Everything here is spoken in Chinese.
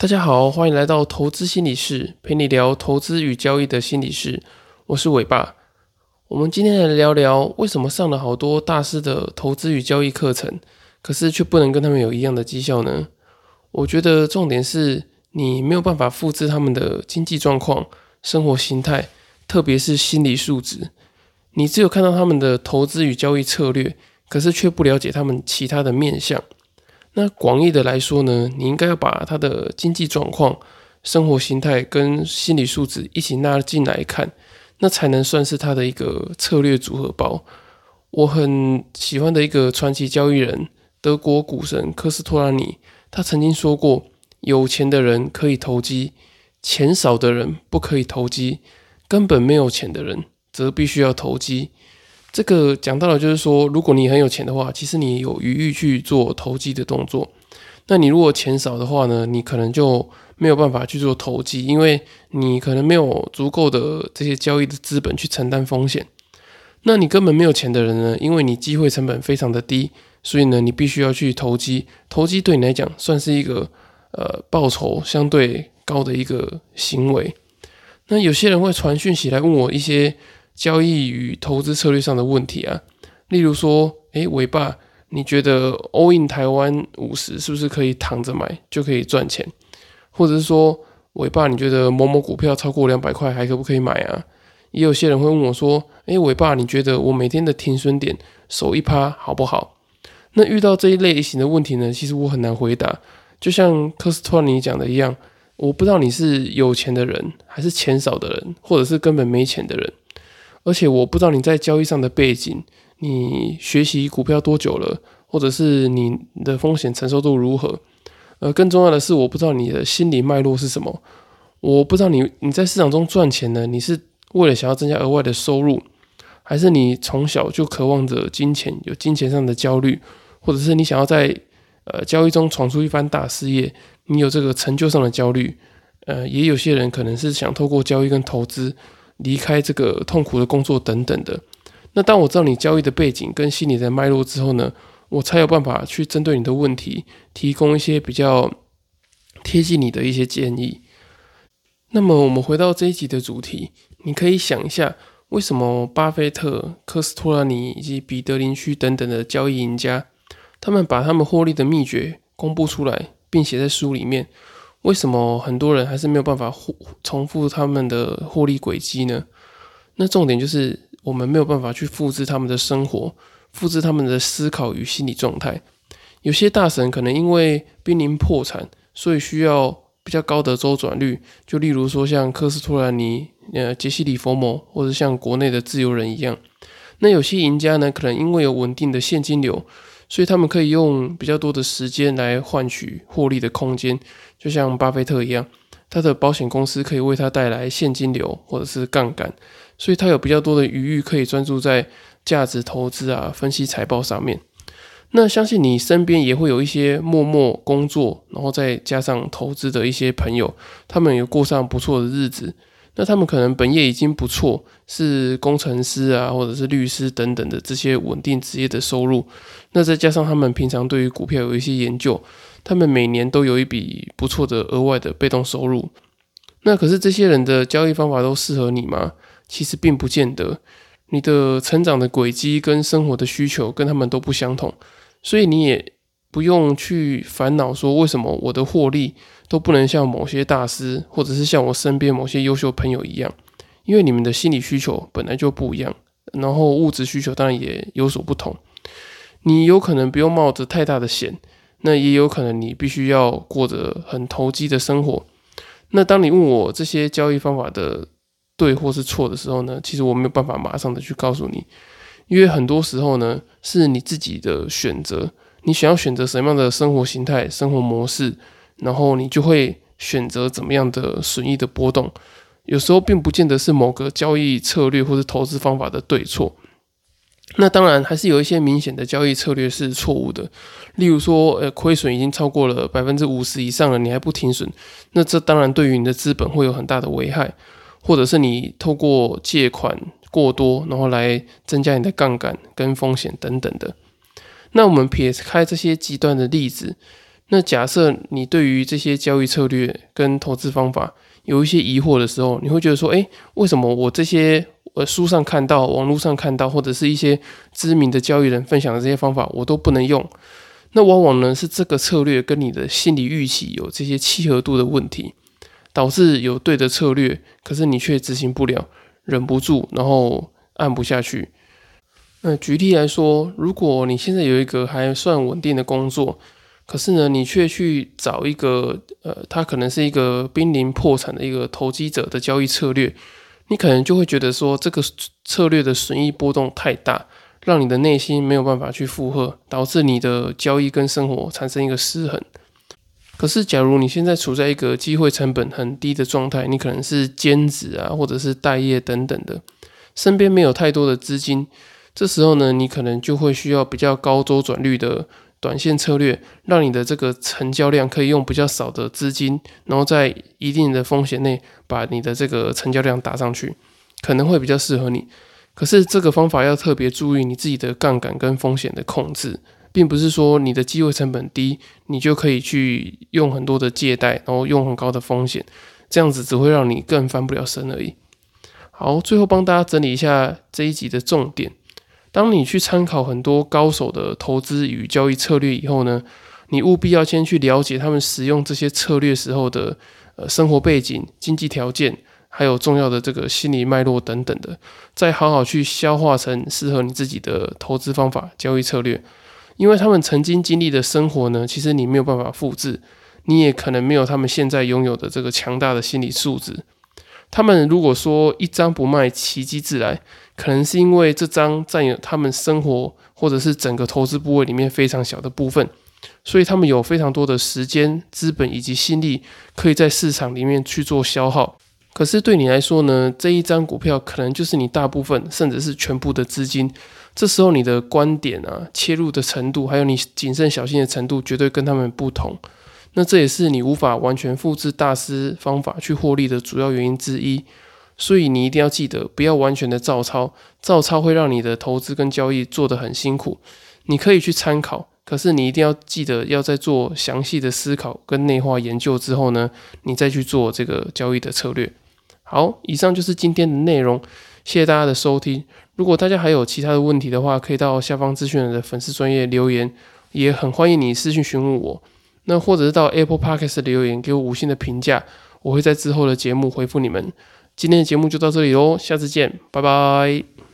大家好，欢迎来到投资心理室，陪你聊投资与交易的心理室。我是伟爸。我们今天来聊聊，为什么上了好多大师的投资与交易课程，可是却不能跟他们有一样的绩效呢？我觉得重点是你没有办法复制他们的经济状况、生活形态，特别是心理素质。你只有看到他们的投资与交易策略，可是却不了解他们其他的面相。那广义的来说呢，你应该要把他的经济状况、生活形态跟心理素质一起纳进来看，那才能算是他的一个策略组合包。我很喜欢的一个传奇交易人，德国股神科斯托拉尼，他曾经说过：有钱的人可以投机，钱少的人不可以投机，根本没有钱的人则必须要投机。这个讲到了，就是说，如果你很有钱的话，其实你有余裕去做投机的动作。那你如果钱少的话呢，你可能就没有办法去做投机，因为你可能没有足够的这些交易的资本去承担风险。那你根本没有钱的人呢，因为你机会成本非常的低，所以呢，你必须要去投机。投机对你来讲算是一个呃报酬相对高的一个行为。那有些人会传讯息来问我一些。交易与投资策略上的问题啊，例如说，诶，伟爸，你觉得 all in 台湾五十是不是可以躺着买就可以赚钱？或者是说，伟爸，你觉得某某股票超过两百块还可不可以买啊？也有些人会问我说，诶，伟爸，你觉得我每天的停损点守一趴好不好？那遇到这一类型的问题呢，其实我很难回答。就像科斯托尼讲的一样，我不知道你是有钱的人，还是钱少的人，或者是根本没钱的人。而且我不知道你在交易上的背景，你学习股票多久了，或者是你的风险承受度如何？呃，更重要的是，我不知道你的心理脉络是什么。我不知道你你在市场中赚钱呢，你是为了想要增加额外的收入，还是你从小就渴望着金钱，有金钱上的焦虑，或者是你想要在呃交易中闯出一番大事业，你有这个成就上的焦虑。呃，也有些人可能是想透过交易跟投资。离开这个痛苦的工作等等的，那当我知道你交易的背景跟心理的脉络之后呢，我才有办法去针对你的问题提供一些比较贴近你的一些建议。那么我们回到这一集的主题，你可以想一下，为什么巴菲特、科斯托拉尼以及彼得林区等等的交易赢家，他们把他们获利的秘诀公布出来，并写在书里面？为什么很多人还是没有办法复重复他们的获利轨迹呢？那重点就是我们没有办法去复制他们的生活，复制他们的思考与心理状态。有些大神可能因为濒临破产，所以需要比较高的周转率。就例如说像科斯托兰尼、呃杰西·里佛摩，或者像国内的自由人一样。那有些赢家呢，可能因为有稳定的现金流。所以他们可以用比较多的时间来换取获利的空间，就像巴菲特一样，他的保险公司可以为他带来现金流或者是杠杆，所以他有比较多的余裕可以专注在价值投资啊、分析财报上面。那相信你身边也会有一些默默工作，然后再加上投资的一些朋友，他们有过上不错的日子。那他们可能本业已经不错，是工程师啊，或者是律师等等的这些稳定职业的收入。那再加上他们平常对于股票有一些研究，他们每年都有一笔不错的额外的被动收入。那可是这些人的交易方法都适合你吗？其实并不见得。你的成长的轨迹跟生活的需求跟他们都不相同，所以你也不用去烦恼说为什么我的获利。都不能像某些大师，或者是像我身边某些优秀朋友一样，因为你们的心理需求本来就不一样，然后物质需求当然也有所不同。你有可能不用冒着太大的险，那也有可能你必须要过着很投机的生活。那当你问我这些交易方法的对或是错的时候呢，其实我没有办法马上的去告诉你，因为很多时候呢是你自己的选择，你想要选择什么样的生活形态、生活模式。然后你就会选择怎么样的损益的波动，有时候并不见得是某个交易策略或者投资方法的对错。那当然还是有一些明显的交易策略是错误的，例如说，呃，亏损已经超过了百分之五十以上了，你还不停损，那这当然对于你的资本会有很大的危害，或者是你透过借款过多，然后来增加你的杠杆跟风险等等的。那我们撇开这些极端的例子。那假设你对于这些交易策略跟投资方法有一些疑惑的时候，你会觉得说，诶，为什么我这些呃书上看到、网络上看到，或者是一些知名的交易人分享的这些方法，我都不能用？那往往呢是这个策略跟你的心理预期有这些契合度的问题，导致有对的策略，可是你却执行不了，忍不住，然后按不下去。那举例来说，如果你现在有一个还算稳定的工作，可是呢，你却去找一个呃，他可能是一个濒临破产的一个投机者的交易策略，你可能就会觉得说，这个策略的损益波动太大，让你的内心没有办法去负荷，导致你的交易跟生活产生一个失衡。可是，假如你现在处在一个机会成本很低的状态，你可能是兼职啊，或者是待业等等的，身边没有太多的资金，这时候呢，你可能就会需要比较高周转率的。短线策略让你的这个成交量可以用比较少的资金，然后在一定的风险内把你的这个成交量打上去，可能会比较适合你。可是这个方法要特别注意你自己的杠杆跟风险的控制，并不是说你的机会成本低，你就可以去用很多的借贷，然后用很高的风险，这样子只会让你更翻不了身而已。好，最后帮大家整理一下这一集的重点。当你去参考很多高手的投资与交易策略以后呢，你务必要先去了解他们使用这些策略时候的呃生活背景、经济条件，还有重要的这个心理脉络等等的，再好好去消化成适合你自己的投资方法、交易策略。因为他们曾经经历的生活呢，其实你没有办法复制，你也可能没有他们现在拥有的这个强大的心理素质。他们如果说一张不卖，奇迹自来。可能是因为这张占有他们生活或者是整个投资部位里面非常小的部分，所以他们有非常多的时间、资本以及心力可以在市场里面去做消耗。可是对你来说呢，这一张股票可能就是你大部分甚至是全部的资金。这时候你的观点啊、切入的程度，还有你谨慎小心的程度，绝对跟他们不同。那这也是你无法完全复制大师方法去获利的主要原因之一。所以你一定要记得，不要完全的照抄，照抄会让你的投资跟交易做得很辛苦。你可以去参考，可是你一定要记得，要在做详细的思考跟内化研究之后呢，你再去做这个交易的策略。好，以上就是今天的内容，谢谢大家的收听。如果大家还有其他的问题的话，可以到下方资讯的粉丝专业留言，也很欢迎你私信询问我。那或者是到 Apple Podcast 留言给我五星的评价，我会在之后的节目回复你们。今天的节目就到这里喽，下次见，拜拜。